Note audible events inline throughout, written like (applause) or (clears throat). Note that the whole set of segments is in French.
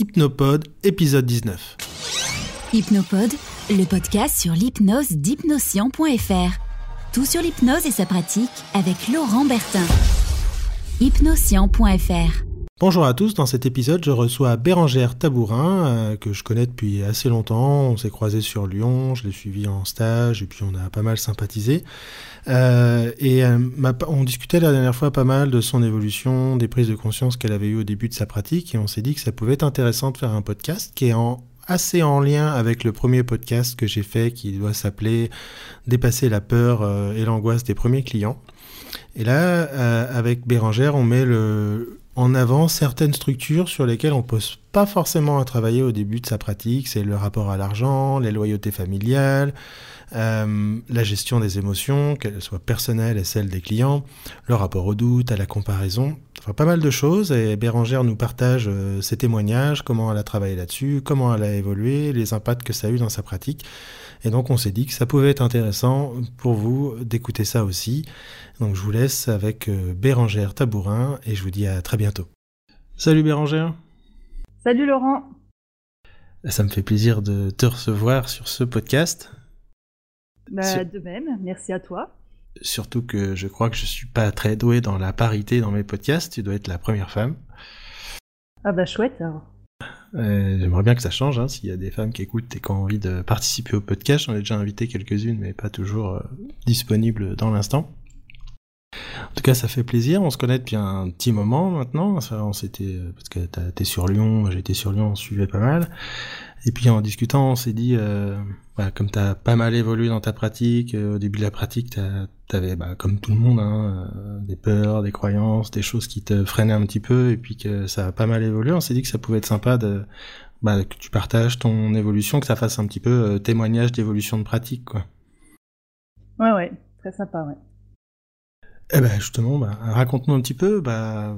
Hypnopod, épisode 19. Hypnopod, le podcast sur l'hypnose d'hypnoscient.fr. Tout sur l'hypnose et sa pratique avec Laurent Bertin. Hypnoscient.fr Bonjour à tous, dans cet épisode je reçois Bérangère Tabourin, euh, que je connais depuis assez longtemps, on s'est croisés sur Lyon, je l'ai suivi en stage et puis on a pas mal sympathisé. Euh, et euh, on discutait la dernière fois pas mal de son évolution, des prises de conscience qu'elle avait eues au début de sa pratique et on s'est dit que ça pouvait être intéressant de faire un podcast qui est assez en lien avec le premier podcast que j'ai fait qui doit s'appeler Dépasser la peur et l'angoisse des premiers clients. Et là, avec Bérangère, on met le, en avant certaines structures sur lesquelles on pose pas forcément à travailler au début de sa pratique. C'est le rapport à l'argent, les loyautés familiales, euh, la gestion des émotions, qu'elles soient personnelles et celles des clients, le rapport au doute, à la comparaison. Enfin, pas mal de choses. Et Bérangère nous partage euh, ses témoignages, comment elle a travaillé là-dessus, comment elle a évolué, les impacts que ça a eu dans sa pratique. Et donc on s'est dit que ça pouvait être intéressant pour vous d'écouter ça aussi. Donc je vous laisse avec euh, Bérangère Tabourin et je vous dis à très bientôt. Salut Bérangère. Salut Laurent. Ça me fait plaisir de te recevoir sur ce podcast. Bah, De même, merci à toi. Surtout que je crois que je suis pas très doué dans la parité dans mes podcasts, tu dois être la première femme. Ah bah chouette alors. Euh, j'aimerais bien que ça change, hein, s'il y a des femmes qui écoutent et qui ont envie de participer au podcast. J'en ai déjà invité quelques-unes, mais pas toujours euh, disponibles dans l'instant. En tout cas, ça fait plaisir. On se connaît depuis un petit moment maintenant. on s'était euh, parce que t'es sur Lyon, j'étais sur Lyon, on suivait pas mal. Et puis en discutant, on s'est dit, euh, bah, comme t'as pas mal évolué dans ta pratique, euh, au début de la pratique, t'avais, bah, comme tout le monde, hein, des peurs, des croyances, des choses qui te freinaient un petit peu, et puis que ça a pas mal évolué. On s'est dit que ça pouvait être sympa de, bah, que tu partages ton évolution, que ça fasse un petit peu témoignage d'évolution de pratique, quoi. Ouais, ouais, très sympa, ouais. Eh ben justement, bah, raconte-nous un petit peu, bah,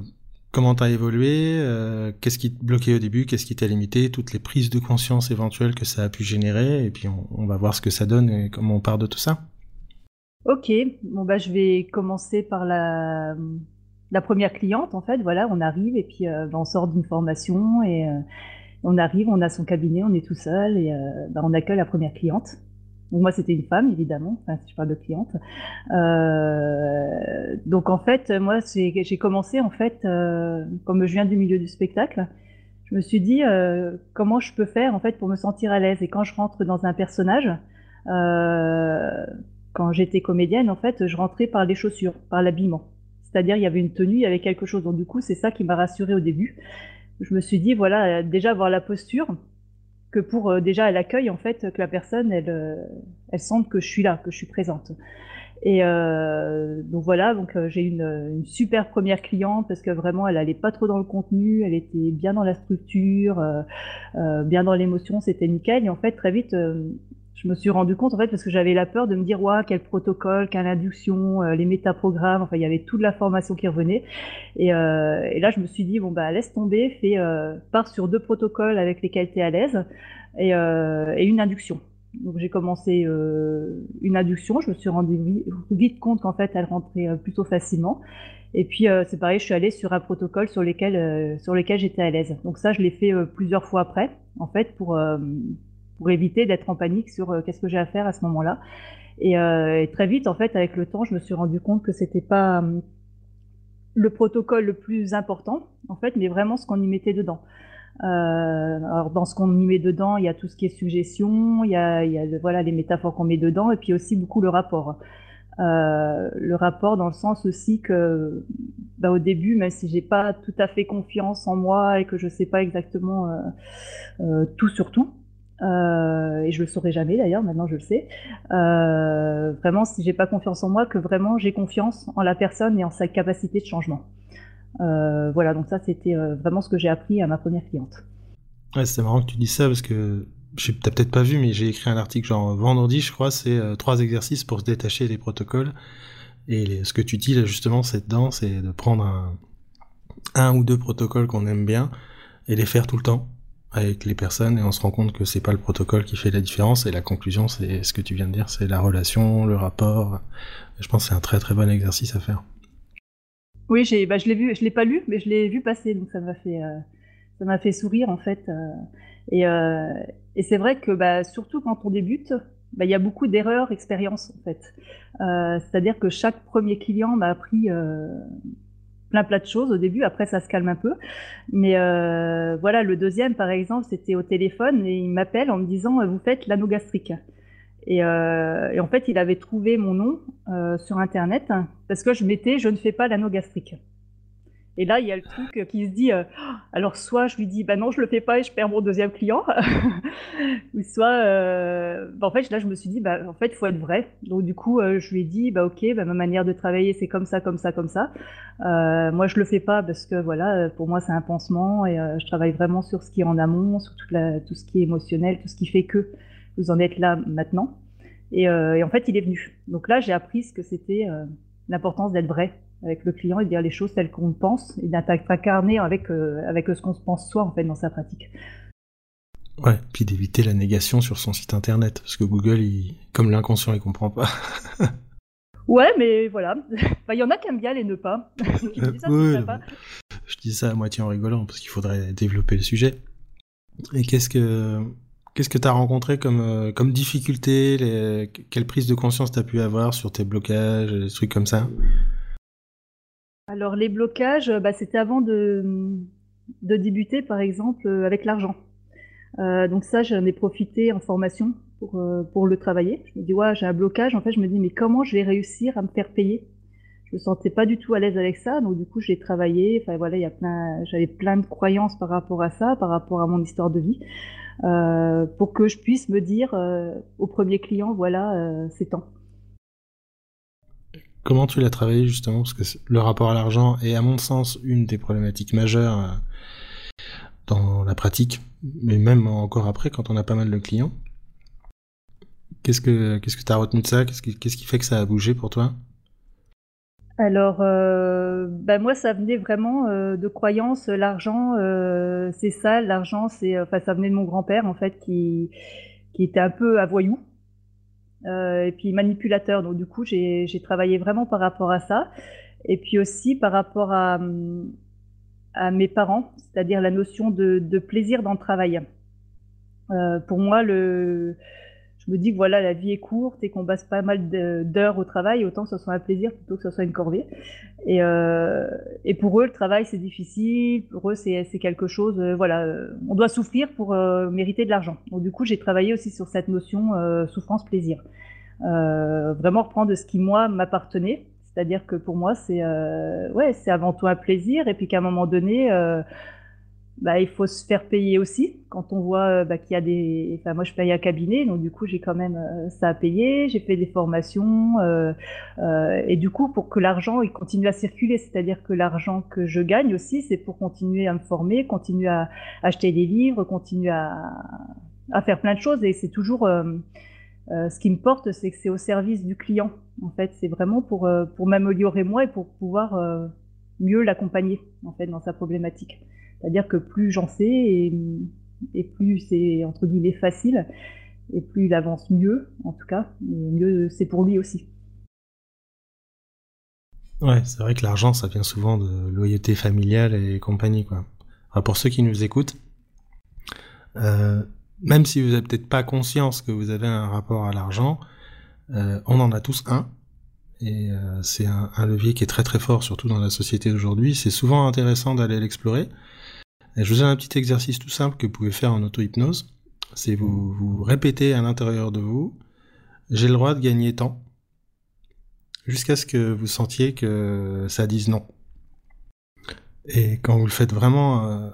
comment t'as évolué, euh, qu'est-ce qui te bloquait au début, qu'est-ce qui t'a limité, toutes les prises de conscience éventuelles que ça a pu générer, et puis on, va voir ce que ça donne et comment on part de tout ça. Ok, bon bah je vais commencer par la, première cliente en fait. Voilà, on arrive et puis euh, bah, on sort d'une formation et euh, on arrive, on a son cabinet, on est tout seul et bah, on accueille la première cliente moi, c'était une femme, évidemment, enfin, si je parle de cliente. Donc, en fait, moi, j'ai commencé, en fait, euh, comme je viens du milieu du spectacle, je me suis dit euh, comment je peux faire, en fait, pour me sentir à l'aise. Et quand je rentre dans un personnage, euh, quand j'étais comédienne, en fait, je rentrais par les chaussures, par l'habillement. C'est-à-dire, il y avait une tenue, il y avait quelque chose. Donc, du coup, c'est ça qui m'a rassurée au début. Je me suis dit, voilà, déjà voir la posture, que pour déjà l'accueil en fait que la personne elle elle sente que je suis là que je suis présente et euh, donc voilà donc euh, j'ai une, une super première cliente parce que vraiment elle allait pas trop dans le contenu elle était bien dans la structure bien dans l'émotion c'était nickel et en fait très vite je me suis rendu compte en fait parce que j'avais la peur de me dire ouais quel protocole, quelle induction, euh, les métaprogrammes, enfin il y avait toute la formation qui revenait et, euh, et là je me suis dit bon bah laisse tomber, fais euh, pars sur deux protocoles avec lesquels tu es à l'aise et, euh, et une induction. Donc j'ai commencé euh, une induction, je me suis rendu vite, compte qu'en fait elle rentrait euh, plutôt facilement. Et puis c'est pareil, je suis allée sur un protocole sur lequel sur lequel j'étais à l'aise. Donc ça je l'ai fait plusieurs fois après en fait pour pour éviter d'être en panique sur euh, qu'est-ce que j'ai à faire à ce moment-là. Et, euh, et, très vite, en fait, avec le temps, je me suis rendu compte que c'était pas euh, le protocole le plus important, en fait, mais vraiment ce qu'on y mettait dedans. Euh, alors dans ce qu'on y met dedans, il y a tout ce qui est suggestion, il y a, voilà les métaphores qu'on met dedans, et puis aussi beaucoup le rapport. Euh, le rapport dans le sens aussi que bah, au début, même si j'ai pas tout à fait confiance en moi et que je sais pas exactement euh, tout sur tout, et je le saurai jamais d'ailleurs, maintenant je le sais. Vraiment, si j'ai pas confiance en moi, que vraiment j'ai confiance en la personne et en sa capacité de changement. Euh, voilà, donc ça c'était euh, vraiment ce que j'ai appris à ma première cliente. Ouais, c'est marrant que tu dis ça parce que t'as peut-être pas vu, mais j'ai écrit un article genre vendredi, je crois, c'est euh, trois exercices pour se détacher des protocoles. Et ce que tu dis là justement, c'est dedans, c'est de prendre un, un ou deux protocoles qu'on aime bien et les faire tout le temps avec les personnes et on se rend compte que c'est pas le protocole qui fait la différence et la conclusion c'est ce que tu viens de dire c'est la relation le rapport je pense que c'est un très très bon exercice à faire oui j'ai bah, je l'ai vu je l'ai pas lu mais je l'ai vu passer donc ça m'a fait euh, ça m'a fait sourire en fait. et, et c'est vrai que bah, surtout quand on débute, bah, il y a beaucoup d'erreurs, expériences en fait. C'est-à-dire que chaque premier client m'a appris plein plein de choses au début. Après, ça se calme un peu. Mais euh, voilà, le deuxième, par exemple, c'était au téléphone et il m'appelle en me disant vous faites l'anneau gastrique. Et, euh, et, en fait, il avait trouvé mon nom euh, sur Internet parce que je mettais je ne fais pas l'anneau gastrique. Et là, il y a le truc qui se dit, euh, alors soit je lui dis, bah non, je le fais pas et je perds mon deuxième client, (laughs) ou soit, bah, en fait, là, je me suis dit, bah en fait, il faut être vrai. Donc du coup, je lui ai dit, bah ok, bah, ma manière de travailler, c'est comme ça, comme ça, comme ça. moi, je le fais pas parce que voilà, pour moi, c'est un pansement et je travaille vraiment sur ce qui est en amont, sur tout ce qui est émotionnel, tout ce qui fait que vous en êtes là maintenant. Et, et en fait, il est venu. Donc là, j'ai appris ce que c'était l'importance d'être vrai avec le client et de dire les choses telles qu'on pense et d'incarner avec, euh, avec ce qu'on se pense soi en fait dans sa pratique. Ouais, puis d'éviter la négation sur son site internet, parce que Google, il, comme l'inconscient, il comprend pas. (laughs) ouais, mais voilà. (laughs) Il y en a qui aiment bien les ne pas. je, dis ça, à moitié en rigolant, parce qu'il faudrait développer le sujet. Et qu'est-ce que qu'est-ce que tu as rencontré comme, euh, comme difficulté. Quelle prise de conscience tu as pu avoir sur tes blocages, des trucs comme ça? Alors les blocages, bah, c'était avant de, de, débuter par exemple euh, avec l'argent. Euh, donc ça, j'en ai profité en formation pour, pour le travailler. Je me dis, ouais, j'ai un blocage. En fait, je me dis, mais comment je vais réussir à me faire payer? Je me sentais pas du tout à l'aise avec ça. Donc du coup, j'ai travaillé. Enfin voilà, plein, j'avais plein de croyances par rapport à ça, par rapport à mon histoire de vie, euh, pour que je puisse me dire au premier client, voilà, c'est temps. Comment tu l'as travaillé justement? Parce que le rapport à l'argent est à mon sens une des problématiques majeures euh, dans la pratique, mais même encore après quand on a pas mal de clients. Qu'est-ce que qu'est-ce que tu as retenu de ça? Qu'est-ce qui fait que ça a bougé pour toi? Alors, euh, bah, moi, ça venait vraiment euh, de croyances. L'argent, c'est ça. L'argent, c'est, enfin, ça venait de mon grand-père en fait, qui qui était un peu à voyou. Euh, et puis manipulateur. Donc du coup, j'ai travaillé vraiment par rapport à ça. Et puis aussi par rapport à, à mes parents, c'est-à-dire la notion de, de, plaisir dans le travail. Euh, pour moi, le, je me dis que voilà, la vie est courte et qu'on passe pas mal d'heures au travail, autant que ce soit un plaisir plutôt que ce soit une corvée. Et, euh, pour eux, le travail, c'est difficile. Pour eux, c'est quelque chose, euh, voilà, euh, on doit souffrir pour mériter de l'argent. Du coup, j'ai travaillé aussi sur cette notion souffrance-plaisir. vraiment reprendre ce qui moi m'appartenait. C'est-à-dire que pour moi, c'est ouais, avant tout un plaisir, et puis qu'à un moment donné, bah, il faut se faire payer aussi. Quand on voit euh, bah, qu'il y a des, moi je paye à cabinet, donc du coup j'ai quand même euh, ça à payer. J'ai fait des formations euh, et du coup pour que l'argent il continue à circuler, c'est-à-dire que l'argent que je gagne aussi, c'est pour continuer à me former, continuer à acheter des livres, continuer à, à faire plein de choses et c'est toujours ce qui me porte, c'est que c'est au service du client. En fait, c'est vraiment pour pour m'améliorer moi et pour pouvoir mieux l'accompagner en fait dans sa problématique. C'est-à-dire que plus j'en sais et, plus c'est entre guillemets facile et plus il avance mieux, en tout cas, mieux c'est pour lui aussi. Ouais, c'est vrai que l'argent, ça vient souvent de loyauté familiale et compagnie, quoi. pour ceux qui nous écoutent, euh, même si vous n'avez peut-être pas conscience que vous avez un rapport à l'argent, euh, on en a tous un. Et euh, c'est un, un, levier qui est très très fort, surtout dans la société d'aujourd'hui. C'est souvent intéressant d'aller l'explorer je vous ai un petit exercice tout simple que vous pouvez faire en auto-hypnose. C'est vous, vous répétez à l'intérieur de vous, j'ai le droit de gagner tant, jusqu'à ce que vous sentiez que ça dise non. Et quand vous le faites vraiment, euh,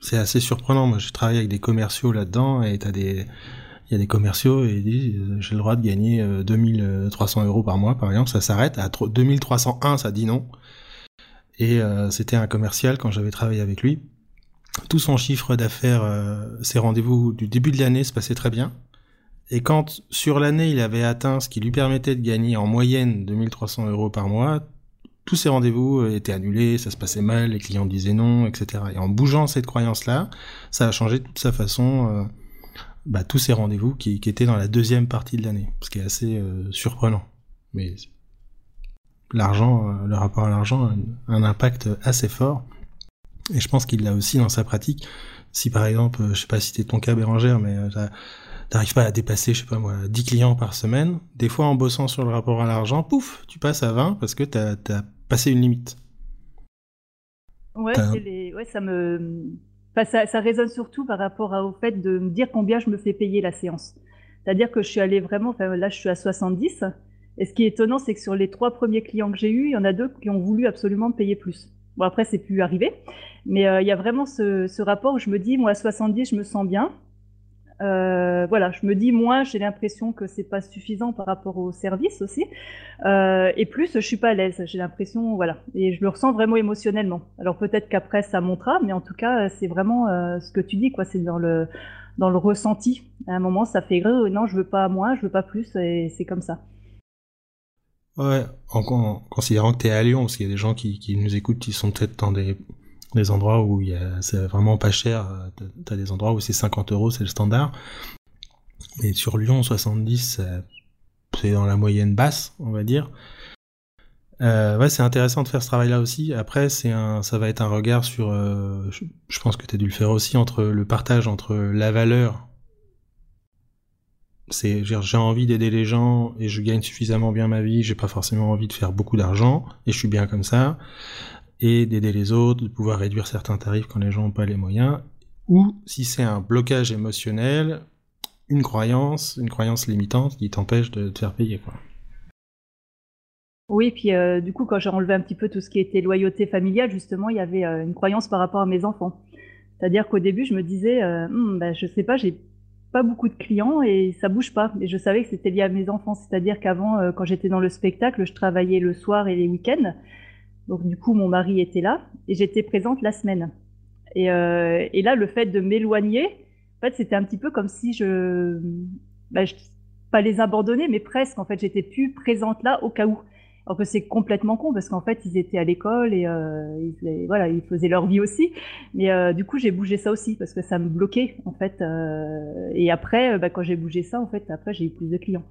c'est assez surprenant. Moi, je travaille avec des commerciaux là-dedans, et il y a des commerciaux et ils disent euh, j'ai le droit de gagner 2300 euh, euros par mois, par exemple, ça s'arrête à 2301, ça dit non. Et euh, c'était un commercial quand j'avais travaillé avec lui. Tout son chiffre d'affaires, euh, ses rendez-vous du début de l'année se passaient très bien. Et quand sur l'année il avait atteint ce qui lui permettait de gagner en moyenne 2300 euros par mois, tous ses rendez-vous étaient annulés, ça se passait mal, les clients disaient non, etc. Et en bougeant cette croyance-là, ça a changé toute sa façon, euh, bah, tous ses rendez-vous qui, qui, étaient dans la deuxième partie de l'année, ce qui est assez surprenant. Mais l'argent, euh, le rapport à l'argent a un, impact assez fort. Et je pense qu'il l'a aussi dans sa pratique. Si par exemple, je sais pas si c'était ton cas Bérangère, mais t'arrives pas à dépasser, je sais pas moi, 10 clients par semaine, des fois en bossant sur le rapport à l'argent, pouf, tu passes à 20 parce que t'as as passé une limite. Ouais, ouais ça me... ça, ça, résonne surtout par rapport au fait de me dire combien je me fais payer la séance. C'est-à-dire que je suis allée vraiment, enfin, là je suis à 70, et ce qui est étonnant, c'est que sur les trois premiers clients que j'ai eus, il y en a deux qui ont voulu absolument me payer plus. Bon, après, c'est plus arrivé, mais euh, il y a vraiment ce, rapport où je me dis, moi, à 70, je me sens bien, euh, voilà, je me dis moi, j'ai l'impression que c'est pas suffisant par rapport au service aussi, euh, et plus je suis pas à l'aise. J'ai l'impression, voilà, et je le ressens vraiment émotionnellement. Alors peut-être qu'après ça montera, mais en tout cas c'est vraiment ce que tu dis, quoi. C'est dans le dans le ressenti. À un moment, ça fait non, je veux pas moins, je veux pas plus, et c'est comme ça. Ouais, en, considérant que tu à Lyon, parce qu'il y a des gens qui, nous écoutent qui sont peut-être dans des endroits où c'est vraiment pas cher. T'as des endroits où c'est 50 euros, c'est le standard. Et sur Lyon, 70, c'est dans la moyenne basse, on va dire. Euh, ouais, c'est intéressant de faire ce travail-là aussi. Après, c'est un, ça va être un regard sur, euh, je, pense que tu as dû le faire aussi entre le partage entre la valeur. C'est, j'ai envie d'aider les gens et je gagne suffisamment bien ma vie. J'ai pas forcément envie de faire beaucoup d'argent et je suis bien comme ça et d'aider les autres, de pouvoir réduire certains tarifs quand les gens n'ont pas les moyens, ou si c'est un blocage émotionnel, une croyance, une croyance limitante qui t'empêche de te faire payer. Quoi. Oui, puis euh, du coup, quand j'ai enlevé un petit peu tout ce qui était loyauté familiale, justement, il y avait euh, une croyance par rapport à mes enfants. C'est-à-dire qu'au début, je me disais, euh, hm, ben, je sais pas, j'ai pas beaucoup de clients et ça bouge pas. Et je savais que c'était lié à mes enfants. C'est-à-dire qu'avant, quand j'étais dans le spectacle, je travaillais le soir et les week-ends. Donc du coup, mon mari était là et j'étais présente la semaine. Et, euh, et là, le fait de m'éloigner, en fait, c'était un petit peu comme si je, bah, je, pas les abandonner, mais presque. En fait, j'étais plus présente là au cas où. Alors que c'est complètement con parce qu'en fait, ils étaient à l'école et euh, ils, voilà, ils faisaient leur vie aussi. Mais euh, du coup, j'ai bougé ça aussi parce que ça me bloquait en fait. Euh, et après, bah, quand j'ai bougé ça, en fait, après, j'ai eu plus de clients.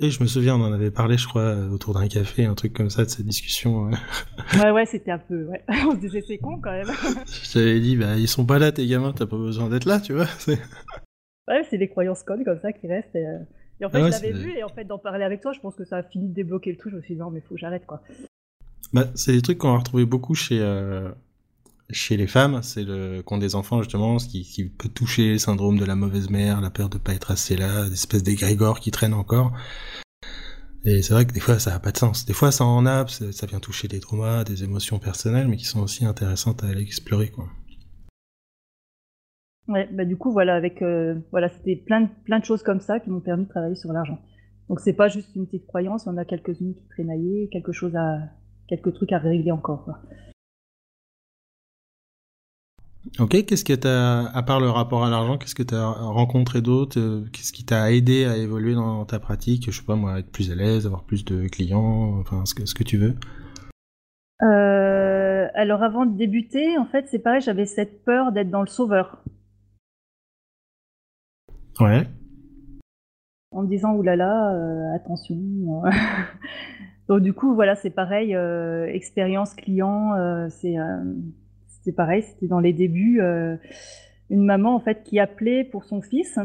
Et je me souviens, on en avait parlé, je crois, autour d'un café, un truc comme ça, de cette discussion. (laughs) Ouais, ouais, c'était un peu, ouais. (laughs) On se disait, c'est con quand même. (laughs) je t'avais dit, bah, ils sont pas là, tes gamins, t'as pas besoin d'être là, tu vois. ouais, c'est des croyances connes comme ça qui restent. Et, euh, en fait, ah je l'avais vu, et en fait, d'en parler avec toi, je pense que ça a fini de débloquer le truc. Je me suis dit, non, mais faut que j'arrête, quoi. Bah, c'est des trucs qu'on a retrouvé beaucoup chez, euh, chez les femmes, c'est le qu'ont des enfants justement, ce qui, qui, peut toucher le syndrome de la mauvaise mère, la peur de pas être assez là, des espèces d'égrégores qui traînent encore. Et c'est vrai que des fois ça a pas de sens. Des fois ça en a, ça vient toucher des traumas, des émotions personnelles, mais qui sont aussi intéressantes à aller explorer quoi. Ouais, bah du coup voilà, avec euh, voilà, c'était plein de, plein de choses comme ça qui m'ont permis de travailler sur l'argent. Donc c'est pas juste une petite croyance, on a quelques-unes qui traînaillaient, quelque chose à quelques trucs à régler encore. Quoi. Ok, qu'est-ce que t'as, à part le rapport à l'argent, qu'est-ce que tu as rencontré d'autre euh, Qu'est-ce qui t'a aidé à évoluer dans ta pratique Je sais pas moi, être plus à l'aise, avoir plus de clients, enfin ce que, ce que tu veux? Euh, alors avant de débuter, en fait, c'est pareil, j'avais cette peur d'être dans le sauveur. En me disant oulala, euh, attention. (laughs) Donc du coup, voilà, c'est pareil, expérience client, c'est c'était pareil, c'était dans les débuts. Euh, une maman en fait qui appelait pour son fils,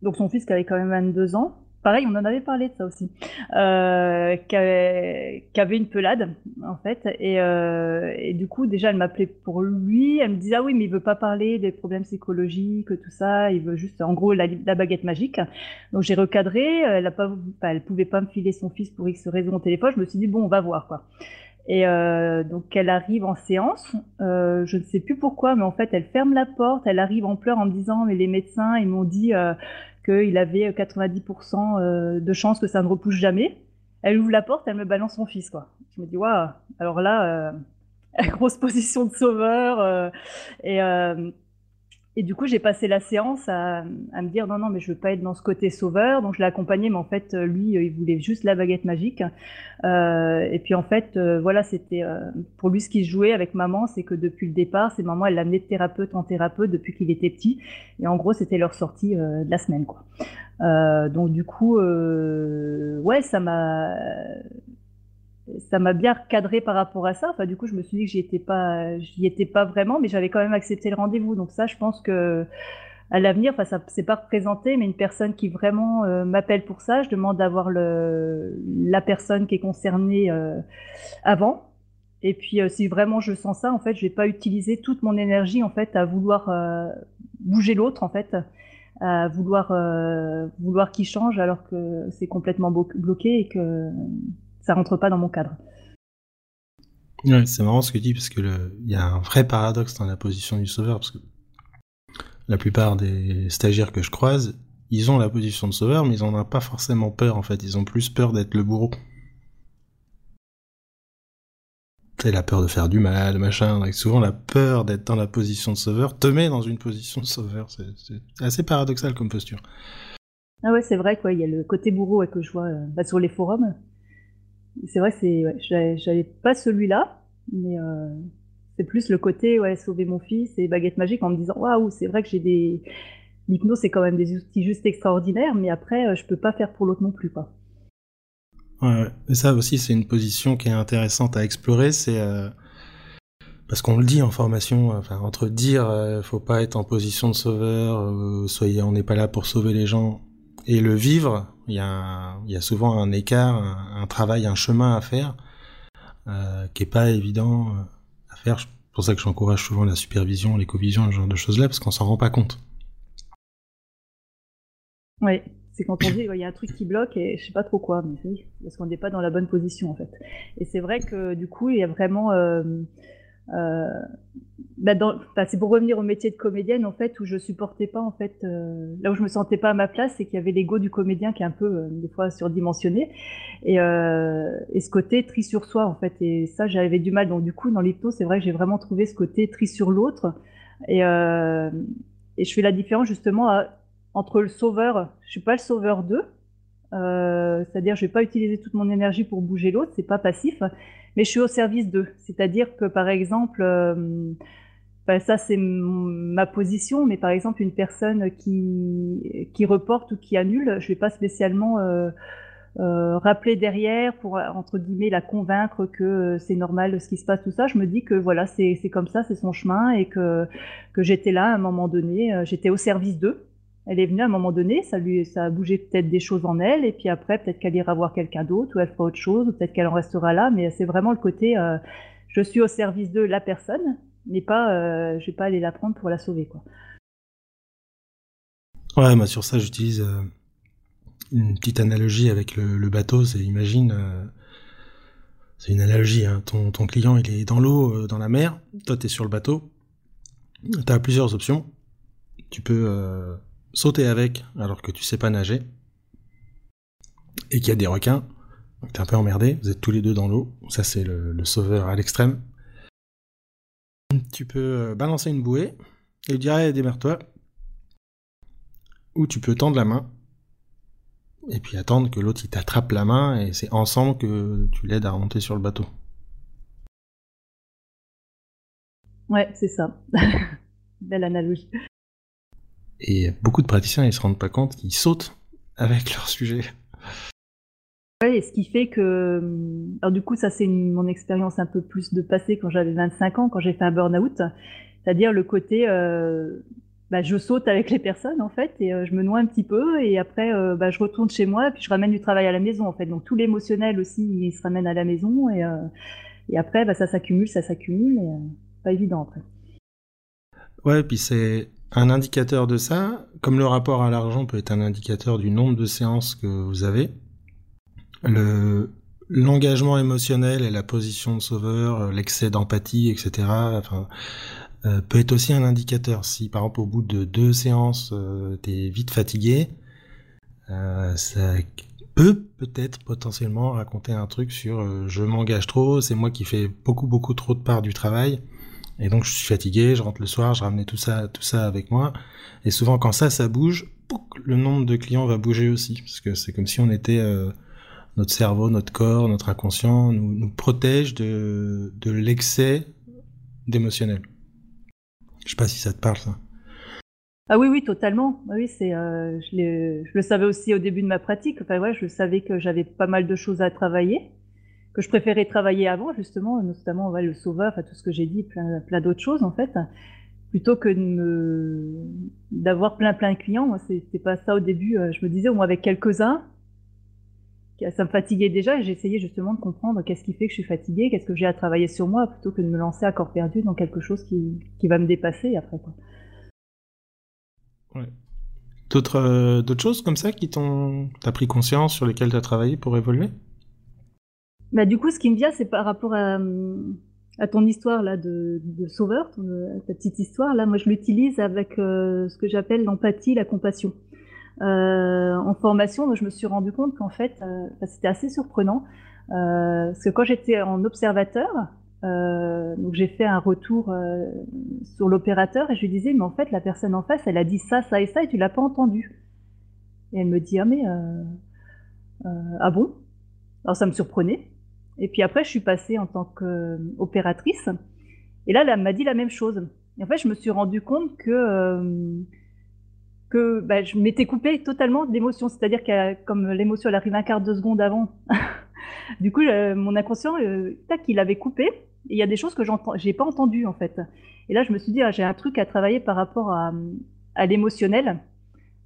donc son fils qui avait quand même 22 ans. Pareil, on en avait parlé de ça aussi, euh, qui, avait, une pelade en fait, et, euh, et du coup déjà elle m'appelait pour lui, elle me disait ah oui mais il veut pas parler des problèmes psychologiques, tout ça, il veut juste en gros la, baguette magique. Donc j'ai recadré, elle a pouvait pas me filer son fils pour X raison au téléphone, je me suis dit bon on va voir quoi. Et euh, donc elle arrive en séance, euh, je ne sais plus pourquoi, mais en fait elle ferme la porte, elle arrive en pleurs en me disant mais les médecins ils m'ont dit qu'il avait 90% euh, de chances que ça ne repousse jamais. Elle ouvre la porte, elle me balance son fils quoi. Je me dis waouh, alors là euh, (laughs) grosse position de sauveur euh, et du coup, j'ai passé la séance à, me dire non, non, mais je veux pas être dans ce côté sauveur. Donc, je l'ai accompagné, mais en fait, lui, il voulait juste la baguette magique. Euh, et puis, en fait, euh, voilà, c'était euh, pour lui ce qui se jouait avec maman, c'est que depuis le départ, c'est maman, elle l'amenait de thérapeute en thérapeute depuis qu'il était petit. Et en gros, c'était leur sortie euh, de la semaine, donc, du coup, ouais, ça m'a ça m'a bien cadré par rapport à ça. Enfin, du coup, je me suis dit que j'y étais pas, vraiment, mais j'avais quand même accepté le rendez-vous. Donc ça, je pense que à l'avenir, enfin, ça c'est pas représenté, mais une personne qui vraiment euh, m'appelle pour ça, je demande d'avoir le la personne qui est concernée euh, avant. Et puis, euh, si vraiment je sens ça, en fait, je vais pas utiliser toute mon énergie en fait à vouloir bouger l'autre, en fait, à vouloir vouloir qu'il change alors que c'est complètement bloqué et que ça rentre pas dans mon cadre. Ouais, c'est marrant ce que tu dis parce que il y a un vrai paradoxe dans la position du sauveur parce que la plupart des stagiaires que je croise, ils ont la position de sauveur, mais ils en ont pas forcément peur en fait. Ils ont plus peur d'être le bourreau. C'est la peur de faire du mal, machin. souvent, la peur d'être dans la position de sauveur te met dans une position de sauveur. C'est assez paradoxal comme posture. Ah ouais, c'est vrai quoi. Il y a le côté bourreau que je vois euh, bah, sur les forums c'est vrai, c'est, ouais, j'avais pas celui-là, mais euh, c'est plus le côté, ouais, sauver mon fils et baguette magique en me disant, waouh, c'est vrai que j'ai des, l'hypnose, c'est quand même des outils juste extraordinaires, mais après, euh, je peux pas faire pour l'autre non plus. Ouais, ça aussi, c'est une position qui est intéressante à explorer, c'est, euh, parce qu'on le dit en formation, enfin, entre dire, faut pas être en position de sauveur, soyez, on n'est pas là pour sauver les gens, et le vivre, il y a, souvent un écart, un, travail, un chemin à faire euh, qui est pas évident euh, à faire. C'est pour ça que j'encourage souvent la supervision, l'éco-vision, ce genre de choses-là, parce qu'on s'en rend pas compte. Oui, c'est quand on dit il y a un truc qui bloque et je sais pas trop quoi, mais parce qu'on n'est pas dans la bonne position en fait. Et c'est vrai que du coup, il y a vraiment euh, bah c'est pour revenir au métier de comédienne en fait où je supportais pas en fait euh, là où je me sentais pas à ma place c'est qu'il y avait l'ego du comédien qui est un peu euh, des fois surdimensionné. Et, euh, ce côté tri sur soi en fait. Et ça j'avais du mal. Donc du coup dans l'hypnose c'est vrai que j'ai vraiment trouvé ce côté tri sur l'autre. Et, et je fais la différence justement entre le sauveur je suis pas le sauveur d'eux c'est-à-dire je vais pas utiliser toute mon énergie pour bouger l'autre c'est pas passif mais je suis au service d'eux. C'est-à-dire que, par exemple, euh, ben, ça c'est ma position, mais par exemple, une personne qui, reporte ou qui annule, je vais pas spécialement euh, euh, rappeler derrière pour, entre guillemets, la convaincre que c'est normal ce qui se passe, tout ça. Je me dis que voilà, c'est comme ça, c'est son chemin et que, que j'étais là à un moment donné, j'étais au service d'eux. Elle est venue à un moment donné, ça lui, a bougé peut-être des choses en elle, et puis après peut-être qu'elle ira voir quelqu'un d'autre, ou elle fera autre chose, ou peut-être qu'elle en restera là. Mais c'est vraiment le côté, euh, je suis au service de la personne, mais pas, euh, je vais pas aller la prendre pour la sauver, quoi. Ouais, moi sur ça j'utilise euh, une petite analogie avec le, bateau. C'est imagine, euh, c'est une analogie. Hein, ton, ton client il est dans l'eau, dans la mer, toi tu es sur le bateau. Tu as plusieurs options. Tu peux sauter avec alors que tu sais pas nager et qu'il y a des requins, donc t'es un peu emmerdé, vous êtes tous les deux dans l'eau, ça c'est le, sauveur à l'extrême. Tu peux euh, balancer une bouée et dire allez démerde-toi, ou tu peux tendre la main et puis attendre que l'autre il t'attrape la main et c'est ensemble que tu l'aides à remonter sur le bateau. Ouais, c'est ça. (laughs) Belle analogie. Et beaucoup de praticiens, ils se rendent pas compte qu'ils sautent avec leur sujet. Oui, et ce qui fait que, alors du coup, ça c'est mon expérience un peu plus de passé quand j'avais 25 ans, quand j'ai fait un burn-out, c'est-à-dire le côté, euh, bah, je saute avec les personnes en fait, et euh, je me noie un petit peu, et après, euh, bah, je retourne chez moi, puis je ramène du travail à la maison en fait. Donc tout l'émotionnel aussi, il se ramène à la maison, et, et après, bah, ça s'accumule, ça s'accumule, et pas évident après. Ouais, puis c'est un indicateur de ça, comme le rapport à l'argent peut être un indicateur du nombre de séances que vous avez, le l'engagement émotionnel et la position de sauveur, l'excès d'empathie, etc. Euh, peut être aussi un indicateur. Si par exemple au bout de deux séances, euh, t'es vite fatigué, euh, ça peut peut-être potentiellement raconter un truc sur euh, je m'engage trop, c'est moi qui fais beaucoup beaucoup trop de part du travail et donc je suis fatigué, je rentre le soir, je ramenais tout ça, tout ça avec moi. Et souvent quand ça, ça bouge, le nombre de clients va bouger aussi, parce que c'est comme si on était euh, notre cerveau, notre corps, notre inconscient nous, nous protège de, l'excès d'émotionnel. Je sais pas si ça te parle ça. Ah oui, oui, totalement. Ah oui, c'est, euh, je, je, le savais aussi au début de ma pratique. Enfin ouais, je savais que j'avais pas mal de choses à travailler que je préférais travailler avant, justement, notamment le sauveur, enfin, tout ce que j'ai dit, plein, plein d'autres choses, en fait, plutôt que d'avoir plein plein de clients. Moi, c'était pas ça au début. Euh, je me disais, au moins avec quelques-uns, ça me fatiguait déjà et j'essayais justement de comprendre qu'est-ce qui fait que je suis fatiguée, qu'est-ce que j'ai à travailler sur moi, plutôt que de me lancer à corps perdu dans quelque chose qui, qui va me dépasser après. Quoi. Ouais. D'autres, euh, choses comme ça qui t'ont, t'as pris conscience, sur lesquelles tu as travaillé pour évoluer? Bah, du coup, ce qui me vient, c'est par rapport à, à ton histoire là de, sauveur, ta petite histoire. Là, moi, je l'utilise avec euh, ce que j'appelle l'empathie, la compassion. Euh, en formation, moi, je me suis rendu compte qu'en fait, euh, c'était assez surprenant. Euh, parce que quand j'étais en observateur, euh, donc j'ai fait un retour sur l'opérateur et je lui disais, mais en fait, la personne en face, elle a dit ça, ça et ça, et tu l'as pas entendu. Et elle me dit, ah mais, ah bon? Alors ça me surprenait. Et puis après, je suis passée en tant qu'opératrice. Et là, elle m'a dit la même chose. Et en fait, je me suis rendu compte que, euh, que bah, je m'étais coupée totalement de l'émotion. C'est-à-dire que comme l'émotion, arrive un quart de seconde avant, (laughs) du coup, mon inconscient, euh, tac, il avait coupé. Et il y a des choses que j'ai pas entendues, en fait. Et là, je me suis dit, ah, j'ai un truc à travailler par rapport à, à l'émotionnel,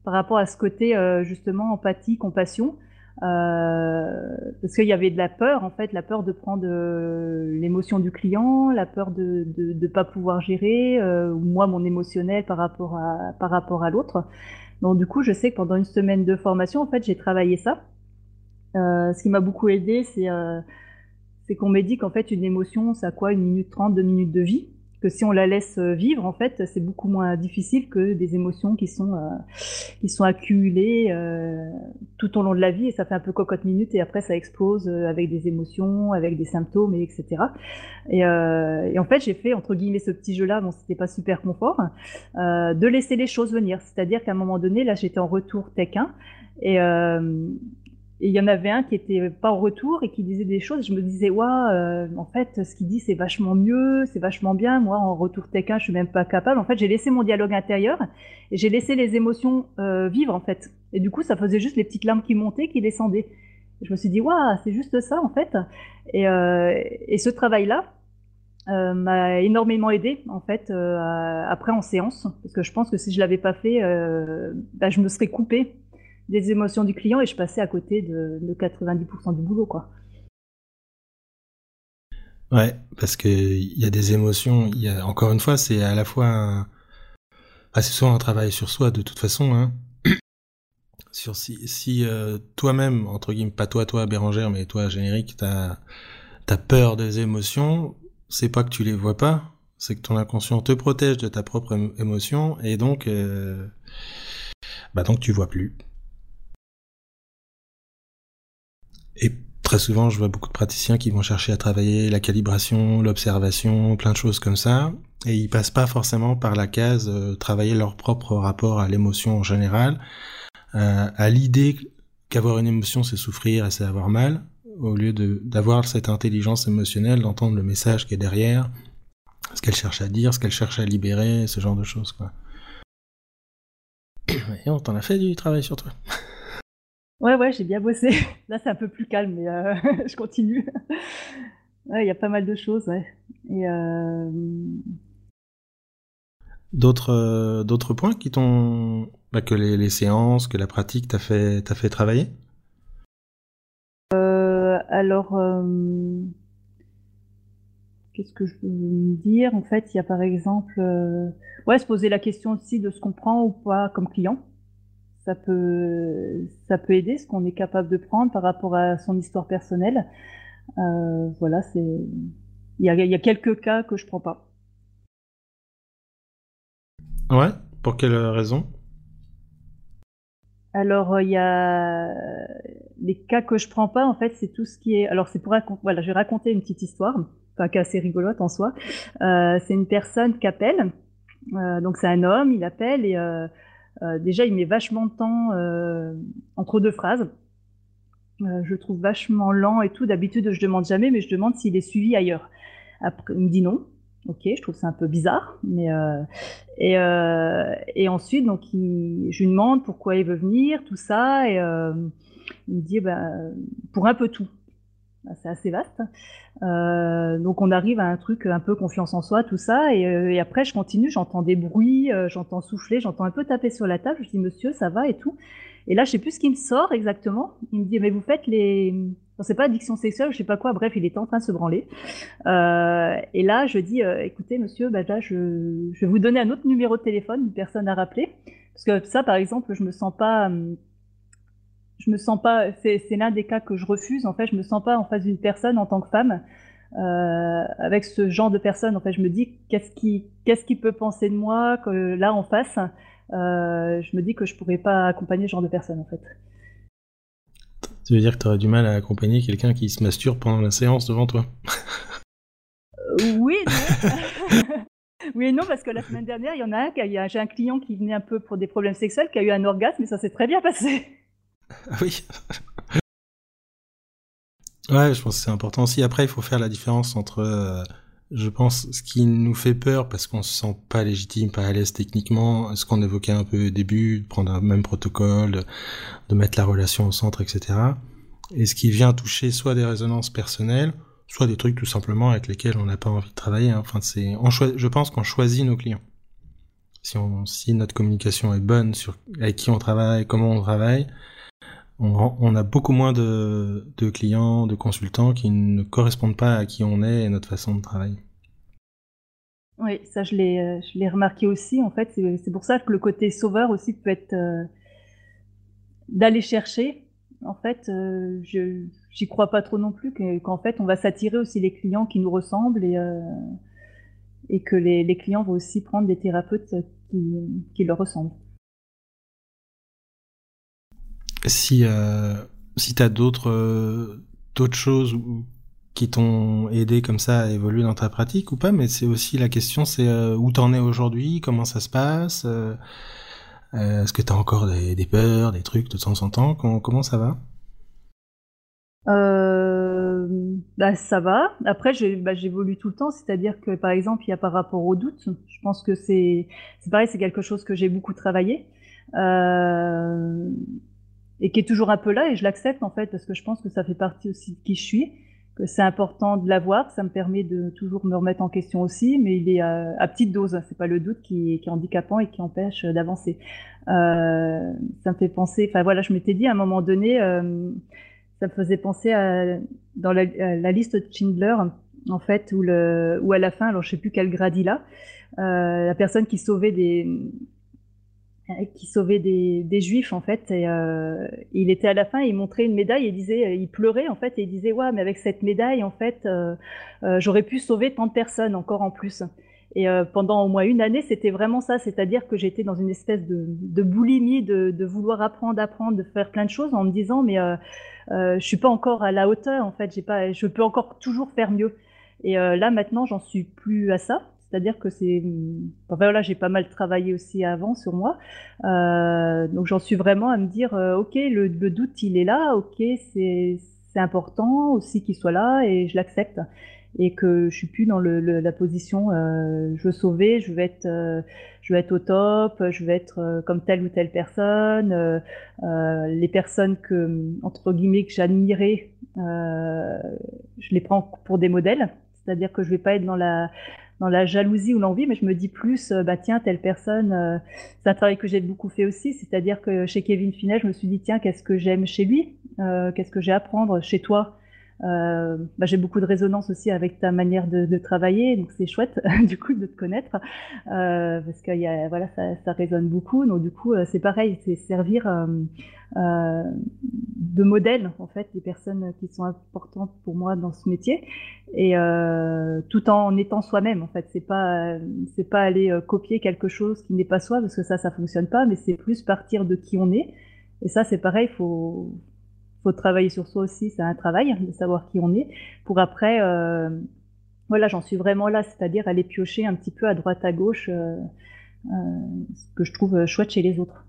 par rapport à ce côté, euh, justement, empathie, compassion. Euh, parce qu'il y avait de la peur, en fait, la peur de prendre euh, l'émotion du client, la peur de ne pas pouvoir gérer, euh, ou moi, mon émotionnel par rapport à, à l'autre. Donc, du coup, je sais que pendant une semaine de formation, en fait, j'ai travaillé ça. Ce qui m'a beaucoup aidé, c'est qu'on m'ait dit qu'en fait, une émotion, ça quoi? Une minute trente, deux minutes de vie que si on la laisse euh, vivre, en fait, c'est beaucoup moins difficile que des émotions qui sont euh, qui sont accumulées euh, tout au long de la vie et ça fait un peu cocotte minute et après ça explose avec des émotions, avec des symptômes et etc. Et, en fait, j'ai fait entre guillemets ce petit jeu-là, bon, c'était pas super confort, de laisser les choses venir. C'est-à-dire qu'à un moment donné, là, j'étais en retour Tech 1 et, et il y en avait un qui était pas en retour et qui disait des choses. Je me disais, ouais, euh, en fait, ce qu'il dit, c'est vachement mieux, c'est vachement bien. Moi, en retour tech 1, je suis même pas capable. En fait, j'ai laissé mon dialogue intérieur et j'ai laissé les émotions euh, vivre, en fait. Et du coup, ça faisait juste les petites larmes qui montaient, qui descendaient. je me suis dit, waouh, c'est juste ça, en fait. Et, euh, ce travail-là, euh, m'a énormément aidé en fait après en séance parce que je pense que si je l'avais pas fait bah, je me serais coupée des émotions du client et je passais à côté de, de 90% du boulot, quoi. Ouais, parce que il y a des émotions. Y a encore une fois, c'est à la fois un... Ah, c'est souvent un travail sur soi de toute façon. Hein. (clears throat) sur si, si euh, toi-même entre guillemets, pas toi, toi Bérangère, mais toi générique, t'as as peur des émotions. C'est pas que tu les vois pas, c'est que ton inconscient te protège de ta propre émotion et donc, euh, bah donc tu vois plus. Et très souvent, je vois beaucoup de praticiens qui vont chercher à travailler la calibration, l'observation, plein de choses comme ça, et ils passent pas forcément par la case euh, travailler leur propre rapport à l'émotion en général, euh, à l'idée qu'avoir une émotion c'est souffrir et c'est avoir mal, au lieu d'avoir cette intelligence émotionnelle, d'entendre le message qui est derrière, ce qu'elle cherche à dire, ce qu'elle cherche à libérer, ce genre de choses. (coughs) Et on t'en a fait du travail sur toi. Ouais, ouais, j'ai bien bossé. (laughs) Là, c'est un peu plus calme, mais euh, (laughs) je continue. (laughs) Ouais, il y a pas mal de choses, ouais. Et euh... D'autres euh, d'autres points qui t'ont bah, que les, les, séances, que la pratique t'a fait t'a fait travailler? Euh, Alors, qu'est-ce que je peux dire? En fait, il y a par exemple, ouais, se poser la question aussi de ce qu'on prend ou pas comme client ça peut, ça peut aider ce qu'on est capable de prendre par rapport à son histoire personnelle. Euh, voilà, c'est, il y a, y a, quelques cas que je prends pas. Ouais, pour quelle raison? Alors, il y a les cas que je prends pas, en fait, c'est tout ce qui est. Alors, c'est pour raconter. Voilà, je vais raconter une petite histoire, pas cas assez rigolote en soi. Euh, c'est une personne qui appelle. Euh, donc, c'est un homme, il appelle et euh, euh, déjà, il met vachement de temps euh, entre deux phrases. Euh, je trouve vachement lent et tout. D'habitude, je demande jamais, mais je demande s'il est suivi ailleurs. Il me dit non. Ok, je trouve ça un peu bizarre, mais euh, et, euh, ensuite donc je lui demande pourquoi il veut venir, tout ça, et euh, il me dit bah, pour un peu tout. C'est assez vaste. Euh, donc on arrive à un truc un peu confiance en soi, tout ça, et, euh, après je continue, j'entends des bruits, euh, j'entends souffler, j'entends un peu taper sur la table, je dis monsieur ça va et tout. Et là je sais plus ce qui me sort exactement. Il me dit mais vous faites les, non c'est pas addiction sexuelle, je sais pas quoi. Bref il était en train de se branler. Et là je dis écoutez monsieur, bah là je, je vais vous donner un autre numéro de téléphone, une personne à rappeler, parce que ça par exemple je me sens pas hum, je me sens pas, c'est l'un des cas que je refuse. En fait, je me sens pas en face d'une personne en tant que femme. Euh, avec ce genre de personne, en fait, je me dis qu'est-ce qui, qu'est-ce qui peut penser de moi que là en face, euh, je me dis que je pourrais pas accompagner ce genre de personne en fait. Tu veux dire que tu aurais du mal à accompagner quelqu'un qui se masturbe pendant la séance devant toi? Euh, Oui, non. (laughs) oui et non, parce que la semaine dernière, il y en a un, j'ai un client qui venait un peu pour des problèmes sexuels, qui a eu un orgasme, et ça s'est très bien passé. (laughs) Ah oui. (laughs) ouais, je pense que c'est important aussi. Après, il faut faire la différence entre, euh, je pense, ce qui nous fait peur parce qu'on se sent pas légitime, pas à l'aise techniquement, ce qu'on évoquait un peu au début, de prendre un même protocole, de mettre la relation au centre, etc. Et ce qui vient toucher soit des résonances personnelles, soit des trucs tout simplement avec lesquels on n'a pas envie de travailler. Hein. Enfin, c'est, je pense qu'on choisit nos clients. Si, notre communication est bonne sur avec qui on travaille, comment on travaille, on, a beaucoup moins de, clients, de consultants qui ne correspondent pas à qui on est et notre façon de travailler. Oui, ça je l'ai, euh, je l'ai remarqué aussi. En fait, c'est pour ça que le côté sauveur aussi peut être euh, d'aller chercher. En fait, euh, je j'y crois pas trop non plus qu'en fait on va s'attirer aussi les clients qui nous ressemblent et et que les, clients vont aussi prendre des thérapeutes qui leur ressemblent si euh, si t'as d'autres euh, choses qui t'ont aidé comme ça à évoluer dans ta pratique ou pas, mais c'est aussi la question, c'est euh, où t'en es aujourd'hui, comment ça se passe, euh, est-ce que t'as encore des, peurs, des trucs de temps en temps, comment, comment ça va? Euh, bah, ça va. Après, bah, j'évolue tout le temps, c'est-à-dire que par exemple, il y a par rapport au doute, je pense que c'est pareil, c'est quelque chose que j'ai beaucoup travaillé. Euh, et qui est toujours un peu là et je l'accepte en fait parce que je pense que ça fait partie aussi de qui je suis que c'est important de l'avoir ça me permet de toujours me remettre en question aussi mais il est à, petite dose c'est pas le doute qui, est handicapant et qui empêche d'avancer. Euh, ça me fait penser enfin voilà je m'étais dit à un moment donné euh, ça me faisait penser à dans la, la, liste de Schindler en fait où le où à la fin alors je sais plus quel grade il a euh, la personne qui sauvait des qui sauvait des, juifs en fait. Et euh, il était à la fin il montrait une médaille et disait euh, il pleurait en fait et il disait ouais mais avec cette médaille en fait euh, euh j'aurais pu sauver tant de personnes encore en plus. Et euh, pendant au moins une année c'était vraiment ça. C'est-à-dire que j'étais dans une espèce de, boulimie de, de, vouloir apprendre apprendre de faire plein de choses en me disant mais je suis pas encore à la hauteur en fait. J'ai pas je peux encore toujours faire mieux. Et là maintenant j'en suis plus à ça c'est-à-dire que c'est, enfin voilà, j'ai pas mal travaillé aussi avant sur moi, euh, donc j'en suis vraiment à me dire, euh, ok, le, doute il est là, ok, c'est important aussi qu'il soit là et je l'accepte. Et que je suis plus dans le, la position, euh, je veux sauver, je veux être, je veux être au top, je veux être comme telle ou telle personne, les personnes que entre guillemets que j'admirais, je les prends pour des modèles, c'est-à-dire que je vais pas être dans la dans la jalousie ou l'envie, mais je me dis plus, euh, bah tiens, telle personne, euh, c'est un travail que j'ai beaucoup fait aussi, c'est-à-dire que chez Kevin Finet, je me suis dit, tiens, qu'est-ce que j'aime chez lui, euh, qu'est-ce que j'ai à apprendre chez toi? Euh, bah, j'ai beaucoup de résonance aussi avec ta manière de, travailler, donc c'est chouette (laughs) du coup de te connaître. Euh, parce que y a, voilà ça, résonne beaucoup. Donc du coup c'est pareil, c'est servir euh, de modèle en fait des personnes qui sont importantes pour moi dans ce métier. Et euh, tout en étant soi-même en fait. C'est pas c'est pas aller euh, copier quelque chose qui n'est pas soi parce que ça ça fonctionne pas mais c'est plus partir de qui on est. Et ça c'est pareil faut faut travailler sur soi aussi c'est un travail de savoir qui on est pour après euh, voilà j'en suis vraiment là c'est-à-dire aller piocher un petit peu à droite à gauche euh, euh, ce que je trouve chouette chez les autres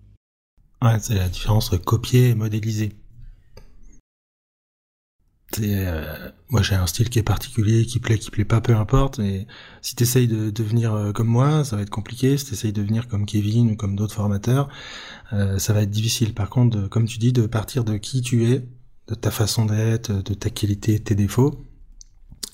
Ouais, c'est la différence entre copier et modéliser. Euh, moi j'ai un style qui est particulier, qui plaît, qui plaît pas, peu importe. Et si tu essayes de devenir euh, comme moi, ça va être compliqué. Si tu essayes de devenir comme Kevin ou comme d'autres formateurs, euh, ça va être difficile. Par contre, comme tu dis, de partir de qui tu es, de ta façon d'être, de ta qualité, tes défauts,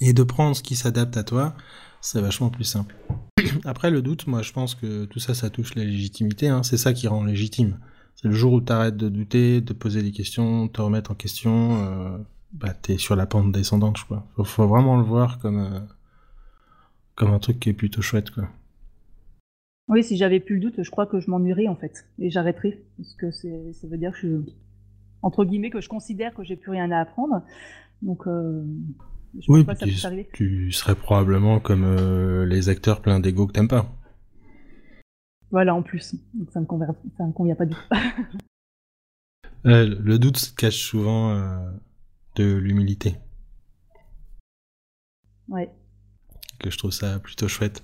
et de prendre ce qui s'adapte à toi, c'est vachement plus simple. (clears throat) Après, le doute, moi, je pense que tout ça, ça touche la légitimité. Hein. C'est ça qui rend légitime. C'est le jour où tu arrêtes de douter, de poser des questions, de te remettre en question, euh, bah, t'es sur la pente descendante, je crois. Faut, faut vraiment le voir comme, euh, comme un truc qui est plutôt chouette, quoi. Oui, si j'avais plus le doute, je crois que je m'ennuierais, en fait. Et j'arrêterais. Parce que ça veut dire que je, entre guillemets, que je considère que j'ai plus rien à apprendre. Donc, euh, je oui, pas que ça tu, tu serais probablement comme euh, les acteurs pleins d'ego que t'aimes pas. Voilà, en plus. Donc ça me convient, ça me convient pas du tout. (laughs) euh, le doute se cache souvent de l'humilité. Ouais. Que je trouve ça plutôt chouette.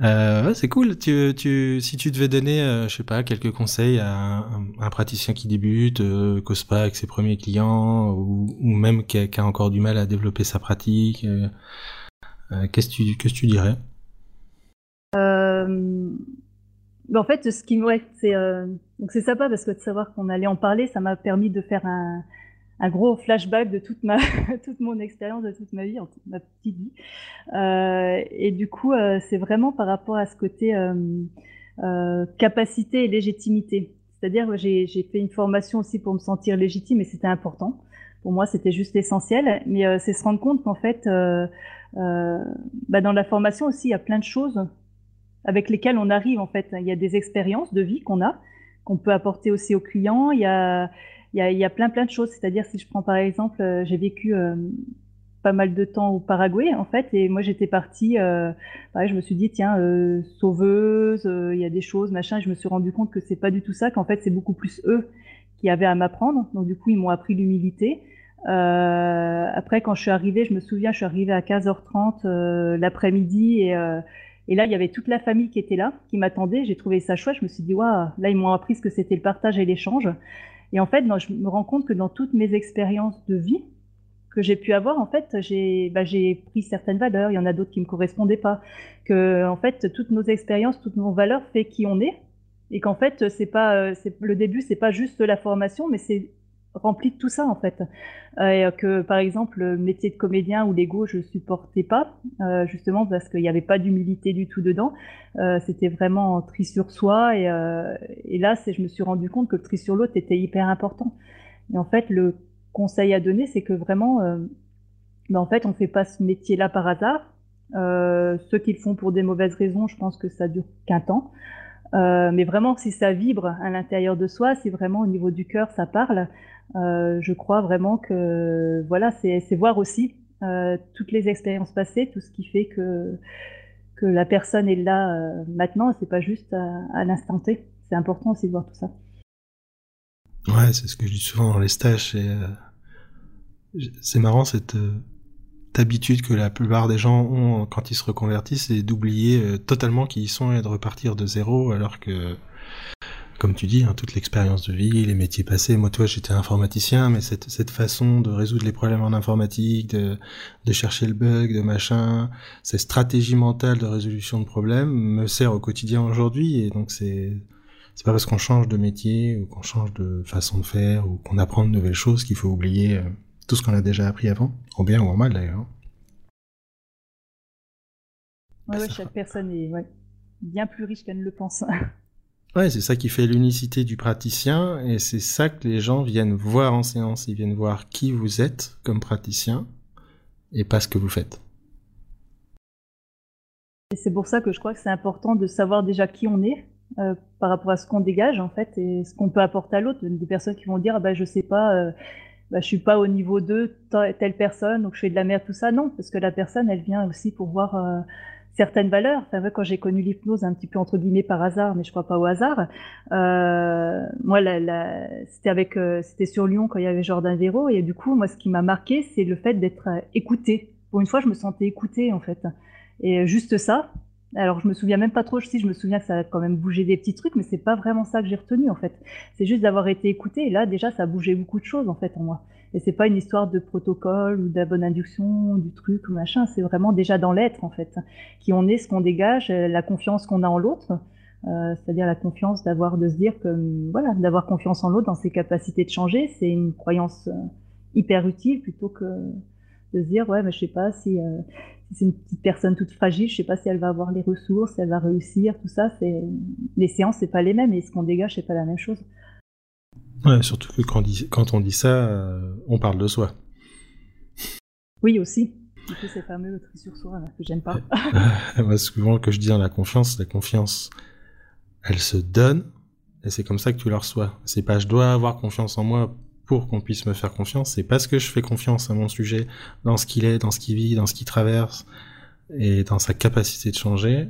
Euh, c'est cool. Tu, tu, si tu devais donner, euh, je sais pas, quelques conseils à un, praticien qui débute, euh, cause pas avec ses premiers clients, ou, ou même qui a, qui a, encore du mal à développer sa pratique, euh, euh, qu'est-ce que tu, dirais? En fait, ce qui me, c'est, donc c'est sympa parce que de savoir qu'on allait en parler, ça m'a permis de faire un, un gros flashback de toute ma (laughs) toute mon expérience de toute ma vie, ma petite vie. Euh, et du coup, euh, c'est vraiment par rapport à ce côté euh, capacité et légitimité. C'est-à-dire j'ai fait une formation aussi pour me sentir légitime et c'était important. Pour moi, c'était juste essentiel. Mais c'est se rendre compte qu'en fait, bah dans la formation aussi, il y a plein de choses avec lesquelles on arrive. En fait, il y a des expériences de vie qu'on a qu'on peut apporter aussi aux clients. Il y a il y a, plein plein de choses. C'est-à-dire si je prends par exemple, euh, j'ai vécu euh, pas mal de temps au Paraguay en fait, et moi j'étais partie, euh, je me suis dit tiens sauveuse, il y a des choses machin, et je me suis rendu compte que c'est pas du tout ça, qu'en fait c'est beaucoup plus eux qui avaient à m'apprendre. Donc du coup ils m'ont appris l'humilité. après quand je suis arrivée, je me souviens, je suis arrivée à 15h30 l'après-midi et et là, il y avait toute la famille qui était là, qui m'attendait. J'ai trouvé ça chouette. Je me suis dit, waouh, là, ils m'ont appris ce que c'était le partage et l'échange. Et en fait, je me rends compte que dans toutes mes expériences de vie que j'ai pu avoir, en fait, j'ai bah, pris certaines valeurs. Il y en a d'autres qui me correspondaient pas. Que en fait, toutes nos expériences, toutes nos valeurs fait qui on est. Et qu'en fait, c'est pas, euh, le début, c'est pas juste la formation, mais c'est rempli de tout ça en fait. Euh, que par exemple le métier de comédien ou l'ego je supportais pas euh, justement parce qu'il n'y avait pas d'humilité du tout dedans. Euh, C'était vraiment tri sur soi et, euh, là je me suis rendu compte que le tri sur l'autre était hyper important. Et en fait le conseil à donner c'est que vraiment euh, ben, en fait on fait pas ce métier là par hasard. Euh, ceux qui le font pour des mauvaises raisons je pense que ça dure qu'un temps. mais vraiment, si ça vibre à l'intérieur de soi, si vraiment au niveau du cœur ça parle, euh, je crois vraiment que voilà, c'est voir aussi euh, toutes les expériences passées, tout ce qui fait que que la personne est là euh, maintenant, c'est pas juste à, à l'instant T. C'est important aussi de voir tout ça. Ouais, c'est ce que je dis souvent dans les stages. C'est marrant cette habitude que la plupart des gens ont quand ils se reconvertissent, c'est d'oublier totalement qui ils sont et de repartir de zéro, alors que comme tu dis, hein, toute l'expérience de vie, les métiers passés. Moi, toi, j'étais informaticien, mais cette, cette façon de résoudre les problèmes en informatique, de, de chercher le bug, de machin, cette stratégie mentale de résolution de problèmes me sert au quotidien aujourd'hui. Et donc, c'est c'est pas parce qu'on change de métier ou qu'on change de façon de faire ou qu'on apprend de nouvelles choses qu'il faut oublier euh, tout ce qu'on a déjà appris avant, en bien ou en mal d'ailleurs. Ouais, ouais, chaque personne est ouais, bien plus riche qu'elle ne le pense. (laughs) Ouais, c'est ça qui fait l'unicité du praticien et c'est ça que les gens viennent voir en séance. Ils viennent voir qui vous êtes comme praticien et pas ce que vous faites. Et c'est pour ça que je crois que c'est important de savoir déjà qui on est euh, par rapport à ce qu'on dégage en fait et ce qu'on peut apporter à l'autre. Des personnes qui vont dire ah bah je sais pas, euh, bah, je suis pas au niveau de telle personne donc je fais de la merde tout ça. Non, parce que la personne elle vient aussi pour voir euh, certaines valeurs. Enfin, quand j'ai connu l'hypnose un petit peu entre guillemets par hasard, mais je crois pas au hasard. Euh, moi, c'était avec, euh, c'était sur Lyon quand il y avait Jordan Véro, et du coup, moi, ce qui m'a marqué, c'est le fait d'être euh, écouté. Pour une fois, je me sentais écoutée en fait, et juste ça. Alors, je me souviens même pas trop. Si je me souviens que ça a quand même bougé des petits trucs, mais c'est pas vraiment ça que j'ai retenu en fait. C'est juste d'avoir été écoutée. Et là, déjà, ça a bougé beaucoup de choses en fait en moi. Et c'est pas une histoire de protocole ou de la bonne induction, du truc ou machin. C'est vraiment déjà dans l'être en fait, qui on est, ce qu'on dégage, euh, la confiance qu'on a en l'autre. c'est-à-dire la confiance, d'avoir de se dire que voilà, d'avoir confiance en l'autre, dans ses capacités de changer, c'est une croyance hyper utile plutôt que de se dire ouais mais je sais pas si, si c'est une petite personne toute fragile, je sais pas si elle va avoir les ressources, si elle va réussir, tout ça, c'est les séances c'est pas les mêmes et ce qu'on dégage c'est pas la même chose. Ouais, surtout que quand, quand on dit ça, on parle de soi. Oui, aussi. C'est fameux le tri sur soi, que j'aime pas. (laughs) Moi, souvent que je dis dans la confiance, la confiance, elle se donne, et c'est comme ça que tu la reçois. C'est pas je dois avoir confiance en moi pour qu'on puisse me faire confiance, c'est parce que je fais confiance à mon sujet, dans ce qu'il est, dans ce qu'il vit, dans ce qu'il traverse, et dans sa capacité de changer,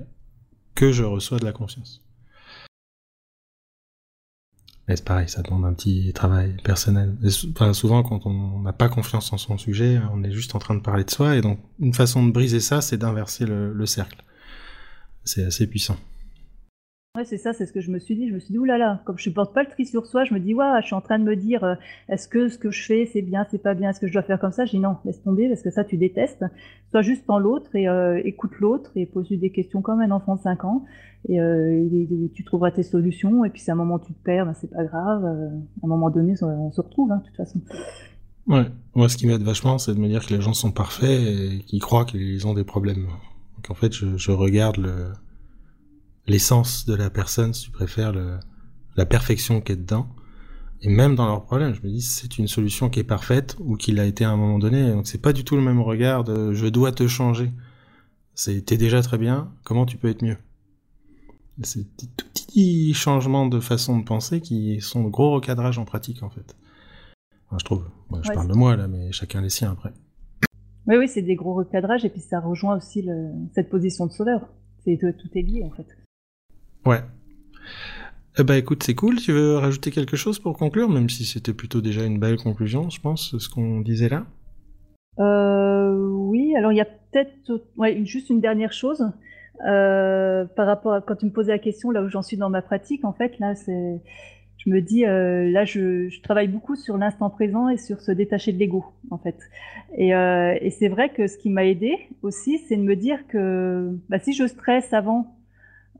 que je reçois de la confiance. Mais c'est pareil, ça demande un petit travail personnel. souvent, quand on n'a pas confiance en son sujet, on est juste en train de parler de soi. Et donc, une façon de briser ça, c'est d'inverser le cercle. C'est assez puissant. Ouais, c'est ça, c'est ce que je me suis dit. Je me suis dit, oulala, comme je supporte pas le tri sur soi, je me dis, ouais, je suis en train de me dire, euh, est-ce que ce que je fais, c'est bien, c'est pas bien, est-ce que je dois faire comme ça? Je dis non, laisse tomber, parce que ça, tu détestes. Sois juste en l'autre et euh, écoute l'autre et pose-lui des questions comme un enfant de 5 ans. Et, euh, tu trouveras tes solutions. Et puis, si à un moment tu te perds, ben, c'est pas grave. à un moment donné, on se retrouve, hein, de toute façon. Ouais, moi, ce qui m'aide vachement, c'est de me dire que les gens sont parfaits et qu'ils croient qu'ils ont des problèmes. Donc, en fait, je regarde le l'essence de la personne, si tu préfères, le, la perfection qui est dedans. Et même dans leurs problèmes, je me dis c'est une solution qui est parfaite ou qui l'a été à un moment donné. Donc c'est pas du tout le même regard de je dois te changer. C'est t'es déjà très bien. Comment tu peux être mieux? C'est des tout petits changements de façon de penser qui sont de gros recadrage en pratique en fait. je trouve. je parle de moi là, mais chacun les siens après. Oui, oui, c'est des gros recadrages et puis ça rejoint aussi le, cette position de sauveur. C'est tout est lié en fait. Ouais. Eh ben écoute, c'est cool. Tu veux rajouter quelque chose pour conclure, même si c'était plutôt déjà une belle conclusion, je pense, ce qu'on disait là. Euh, oui, alors il y a peut-être ouais, juste une dernière chose euh, par rapport à quand tu me posais la question là où j'en suis dans ma pratique. En fait, là, c'est, je me dis euh, là, je, travaille beaucoup sur l'instant présent et sur se détacher de l'ego, en fait. Et, c'est vrai que ce qui m'a aidé aussi, c'est de me dire que bah, si je stresse avant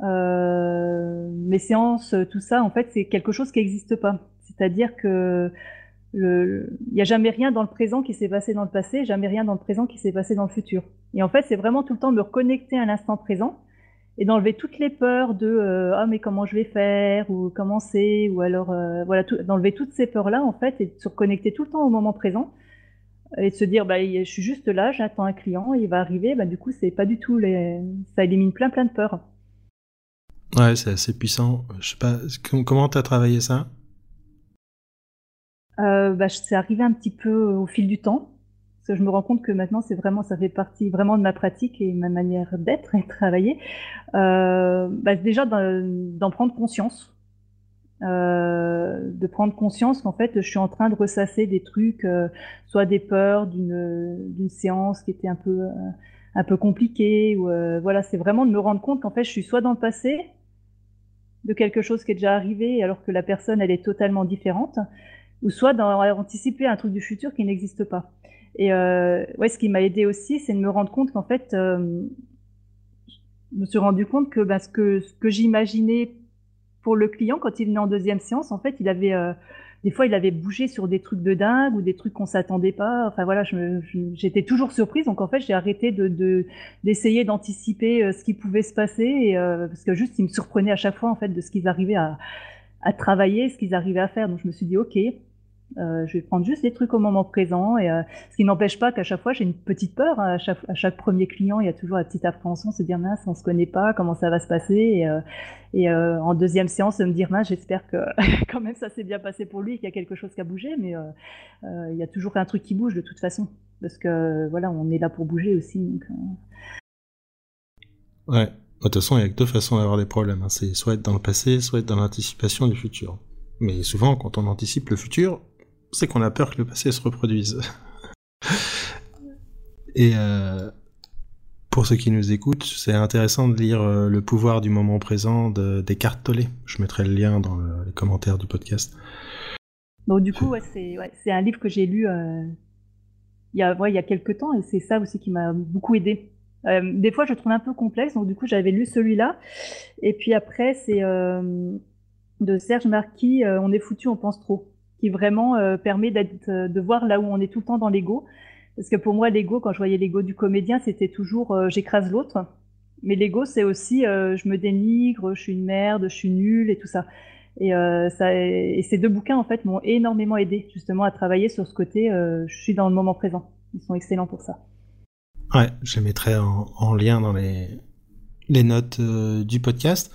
mes séances, tout ça, en fait, c'est quelque chose qui n'existe pas. C'est-à-dire que il n'y a jamais rien dans le présent qui s'est passé dans le passé, jamais rien dans le présent qui s'est passé dans le futur. Et en fait, c'est vraiment tout le temps me reconnecter à l'instant présent et d'enlever toutes les peurs de euh, ah mais comment je vais faire? ou comment c'est? ou alors euh, voilà d'enlever toutes ces peurs là en fait et de se reconnecter tout le temps au moment présent et de se dire bah je suis juste là j'attends un client il va arriver bah du coup c'est pas du tout les ça élimine plein plein de peurs Ouais, c'est assez puissant. Je sais pas, comment t'as travaillé ça? Euh, bah, C'est arrivé un petit peu au fil du temps. Je me rends compte que maintenant, c'est vraiment, ça fait partie vraiment de ma pratique et ma manière d'être et de travailler. Euh, bah, déjà d'en prendre conscience. Euh, de prendre conscience qu'en fait, je suis en train de ressasser des trucs, euh, soit des peurs d'une séance qui était un peu, un peu compliquée. Ou, voilà, c'est vraiment de me rendre compte qu'en fait, je suis soit dans le passé, de quelque chose qui est déjà arrivé alors que la personne elle est totalement différente, ou soit d'anticiper un truc du futur qui n'existe pas. Et euh, ouais, ce qui m'a aidé aussi, c'est de me rendre compte qu'en fait, euh, je me suis rendu compte que bah, ce que, ce que j'imaginais pour le client quand il venait en deuxième séance, en fait, il avait euh, des fois, il avait bougé sur des trucs de dingue ou des trucs qu'on s'attendait pas. Enfin voilà, j'étais toujours surprise. Donc en fait, j'ai arrêté de d'essayer d'anticiper euh, ce qui pouvait se passer et, euh, parce que juste, ils me surprenaient à chaque fois en fait de ce qu'ils arrivaient à, à travailler, ce qu'ils arrivaient à faire. Donc je me suis dit, ok, euh, je vais prendre juste les trucs au moment présent, et euh, ce qui n'empêche pas qu'à chaque fois j'ai une petite peur. À chaque, à chaque, premier client, il y a toujours la petite appréhension, se dire mince, on se connaît pas, comment ça va se passer? Et, euh, en deuxième séance, me dire mince, j'espère que (laughs) quand même ça s'est bien passé pour lui, qu'il y a quelque chose qui a bougé, mais il y a toujours un truc qui bouge de toute façon, parce que voilà, on est là pour bouger aussi. Donc, ouais. De toute façon, il y a que deux façons d'avoir des problèmes. Hein. C'est soit être dans le passé, soit être dans l'anticipation du futur. Mais souvent, quand on anticipe le futur, c'est qu'on a peur que le passé se reproduise. Et euh, pour ceux qui nous écoutent, c'est intéressant de lire euh, Le pouvoir du moment présent de Descartes Tolle. Je mettrai le lien dans les commentaires du podcast. Donc du coup, c'est un livre que j'ai lu euh, il, y a, il y a quelques temps et c'est ça aussi qui m'a beaucoup aidé. des fois, je trouve un peu complexe, donc du coup, j'avais lu celui-là. Et puis après, c'est de Serge Marquis, On est foutu, on pense trop, qui vraiment permet d'être, de voir là où on est tout le temps dans l'ego. Parce que pour moi, l'ego, quand je voyais l'ego du comédien, c'était toujours j'écrase l'autre. Mais l'ego, c'est aussi je me dénigre, je suis une merde, je suis nulle et tout ça. Et, euh, ces deux bouquins, en fait, m'ont énormément aidé justement à travailler sur ce côté. Euh, je suis dans le moment présent. Ils sont excellents pour ça. Ouais, je les mettrai en, en lien dans les, notes euh, du podcast.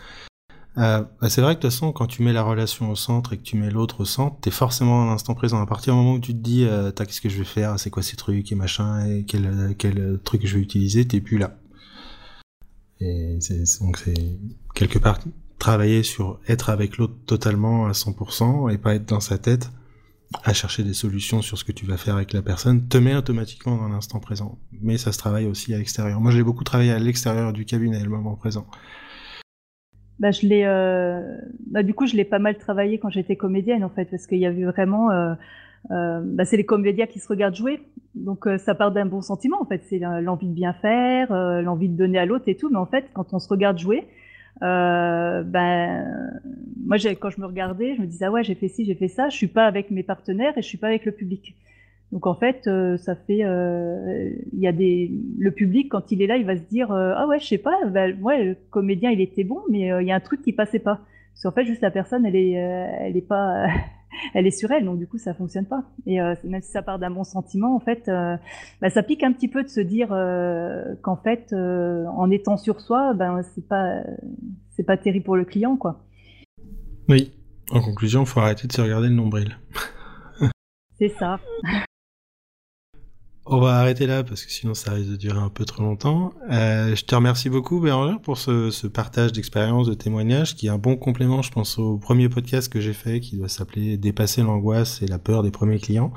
Euh, bah, c'est vrai que de toute façon, quand tu mets la relation au centre et que tu mets l'autre au centre, t'es forcément dans l'instant présent. À partir du moment où tu te dis, euh, qu'est-ce que je vais faire, c'est quoi ces trucs? Et machin, et quel, quel truc je vais utiliser, t'es plus là. Et c'est, donc c'est quelque part travailler sur être avec l'autre totalement à 100% et pas être dans sa tête à chercher des solutions sur ce que tu vas faire avec la personne, te met automatiquement dans l'instant présent. Mais ça se travaille aussi à l'extérieur. Moi, je l'ai beaucoup travaillé à l'extérieur du cabinet, le moment présent. Bah, je l'ai, euh... bah, du coup, je l'ai pas mal travaillé quand j'étais comédienne, en fait, parce qu'il y avait vraiment, euh... Euh... Bah, c'est les comédiens qui se regardent jouer, donc ça part d'un bon sentiment, en fait, c'est l'envie de bien faire, l'envie de donner à l'autre et tout, mais en fait, quand on se regarde jouer, ben moi quand je me regardais, je me disais ah ouais j'ai fait ci, j'ai fait ça, je suis pas avec mes partenaires et je suis pas avec le public. Donc en fait euh, ça fait euh, il y a des le public quand il est là il va se dire euh, ah ouais je sais pas ben, ouais le comédien il était bon mais il y a un truc qui passait pas. Parce qu'en fait juste la personne elle est elle est pas (laughs) elle est sur elle, donc du coup ça fonctionne pas. Et même si ça part d'un bon sentiment, en fait, bah, ça pique un petit peu de se dire qu'en fait, en étant sur soi, ben c'est pas c'est pas terrible pour le client, quoi. Oui. En conclusion, faut arrêter de se regarder le nombril. c'est ça. (laughs) On va arrêter là parce que sinon ça risque de durer un peu trop longtemps. Euh, je te remercie beaucoup Bérangère pour ce, ce partage d'expérience, de témoignages qui est un bon complément je pense au premier podcast que j'ai fait qui doit s'appeler Dépasser l'angoisse et la peur des premiers clients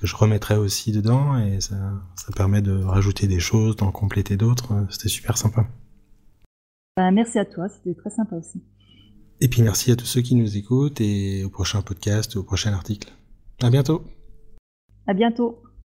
que je remettrai aussi dedans et ça, ça permet de rajouter des choses, d'en compléter d'autres. C'était super sympa. Bah, merci à toi, c'était très sympa aussi. Et puis merci à tous ceux qui nous écoutent et au prochain podcast, au prochain article. À bientôt. À bientôt.